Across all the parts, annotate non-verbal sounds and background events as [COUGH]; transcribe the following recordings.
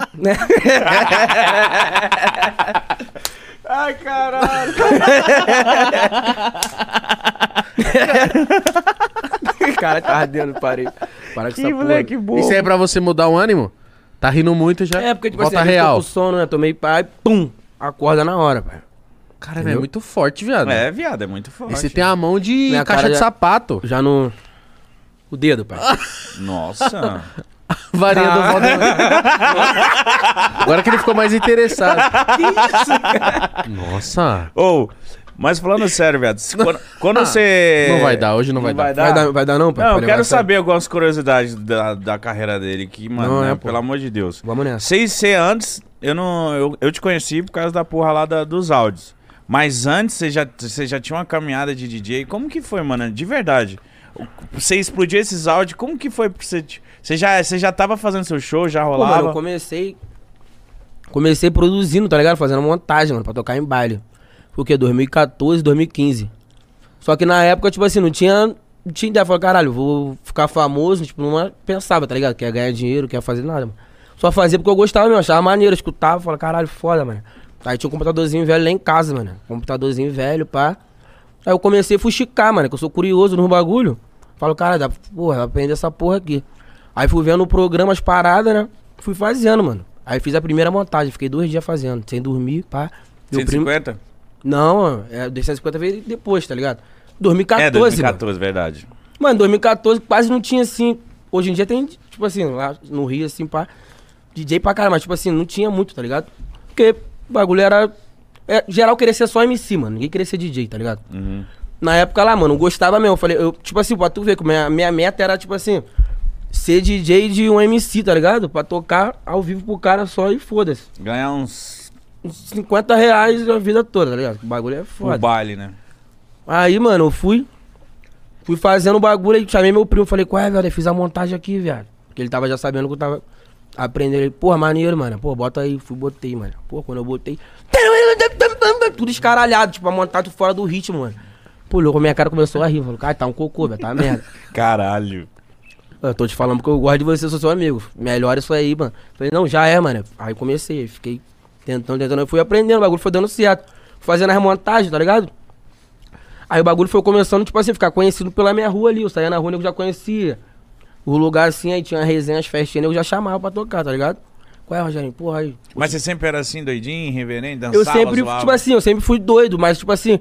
[LAUGHS] Ai, caralho. [LAUGHS] cara tá ardendo, parei. Para com Que essa porra. moleque bom. Isso aí é pra você mudar o ânimo? Tá rindo muito já? É, porque, tipo Volta assim, real. tô com sono, né? Tomei pai, pum, acorda na hora, pai. Cara, é muito forte, viado. É, viado, é muito forte. E você tem a mão de Minha caixa cara de já- sapato. Já no... O dedo, pai. [LAUGHS] Nossa. Varinha do Valdemar. Agora que ele ficou mais interessado. que isso, cara? Nossa. Ou, mas falando sério, viado, quando, quando você... Não vai dar, hoje não vai dar. Vai dar, vai dar não, pai? Não, Pra eu quero saber algumas curiosidades da, da carreira dele que, mano, Não, né, é, pelo amor de Deus. Vamos nessa. Sei ser antes, eu não. Eu, eu te conheci por causa da porra lá da- dos áudios. Mas antes você já, você já tinha uma caminhada de DJ. Como que foi, mano? De verdade. Você explodiu esses áudios, como que foi pra você. Você já, você já tava fazendo seu show, já Pô, rolava? mano, eu comecei... Comecei produzindo, tá ligado? Fazendo montagem, mano, pra tocar em baile. Foi o quê? 2014, 2015. Só que na época, tipo assim, não tinha... Não tinha ideia. Falei, caralho, vou ficar famoso. Tipo, não pensava, tá ligado? Quer ganhar dinheiro, quer fazer nada, mano. Só fazia porque eu gostava mesmo, achava maneiro, escutava. Falei, caralho, foda, mano. Aí tinha um computadorzinho velho lá em casa, mano. Computadorzinho velho, pá. Aí eu comecei a fuxicar, mano, que eu sou curioso no bagulho. Falo, cara, dá, porra, aprender essa porra aqui. Aí fui vendo o programa, as paradas, né? Fui fazendo, mano. Aí fiz a primeira montagem, fiquei dois dias fazendo, sem dormir, pá. Meu primo- 150? Não, é, o 150 veio depois, tá ligado? 2014, é, mano. 2014, verdade. Mano, 2014 quase não tinha assim. Hoje em dia tem, tipo assim, lá no Rio, assim, pá. DJ pra caramba, mas tipo assim, não tinha muito, tá ligado? Porque o bagulho era. É, geral queria ser só MC, mano. Ninguém queria ser DJ, tá ligado? Uhum. Na época lá, mano, gostava mesmo. Eu falei, eu, tipo assim, pra tu ver que minha, minha meta era, tipo assim, ser DJ de um MC, tá ligado? Pra tocar ao vivo pro cara só e foda-se. Ganhar uns. Uns 50 reais a vida toda, tá ligado? O bagulho é O foda. baile, né? Aí, mano, eu fui. Fui fazendo o bagulho aí, chamei meu primo, falei, qual é, velho? Eu fiz a montagem aqui, viado. Porque ele tava já sabendo que eu tava aprendendo. Ele, porra, maneiro, mano. Pô, bota aí. Fui, botei, mano. Pô, quando eu botei. [LAUGHS] Tudo escaralhado, tipo, a montar tudo fora do ritmo, mano. Pô, louco, minha cara começou a rir. Falou, cara, tá um cocô, velho, tá merda. [LAUGHS] Caralho. Eu tô te falando porque eu gosto de você, sou seu amigo. Melhor isso aí, mano. Falei, não, já é, mano. Aí comecei, fiquei tentando, tentando. Eu fui aprendendo, o bagulho foi dando certo. Fui fazendo as montagens, tá ligado? Aí o bagulho foi começando, tipo assim, ficar conhecido pela minha rua ali. Eu saía na rua, eu já conhecia. O lugar assim, aí tinha resenhas, festinhas, eu já chamava pra tocar, tá ligado? Qual é, Rogerinho? Porra, aí. Mas você sempre era assim, doidinho, irreverente, dançava, Eu sempre, zoava? tipo assim, eu sempre fui doido, mas tipo assim,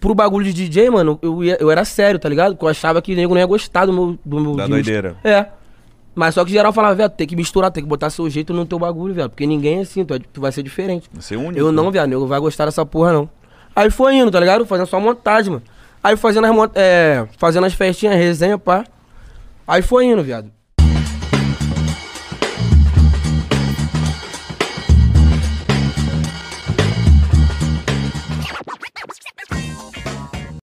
pro bagulho de DJ, mano, eu, ia- eu era sério, tá ligado? Porque eu achava que o nego não ia gostar do meu. Do meu Da de- doideira. É. Mas só que geral falava, velho, tem que misturar, tem que botar seu jeito no teu bagulho, velho. Porque ninguém é assim, tu, é- tu vai ser diferente. Você é único. Eu não, velho, nego vai gostar dessa porra, não. Aí foi indo, tá ligado? Fazendo só montagem, mano. Aí fazendo as, é, fazendo as festinhas, resenha, pá. Aí foi indo, viado.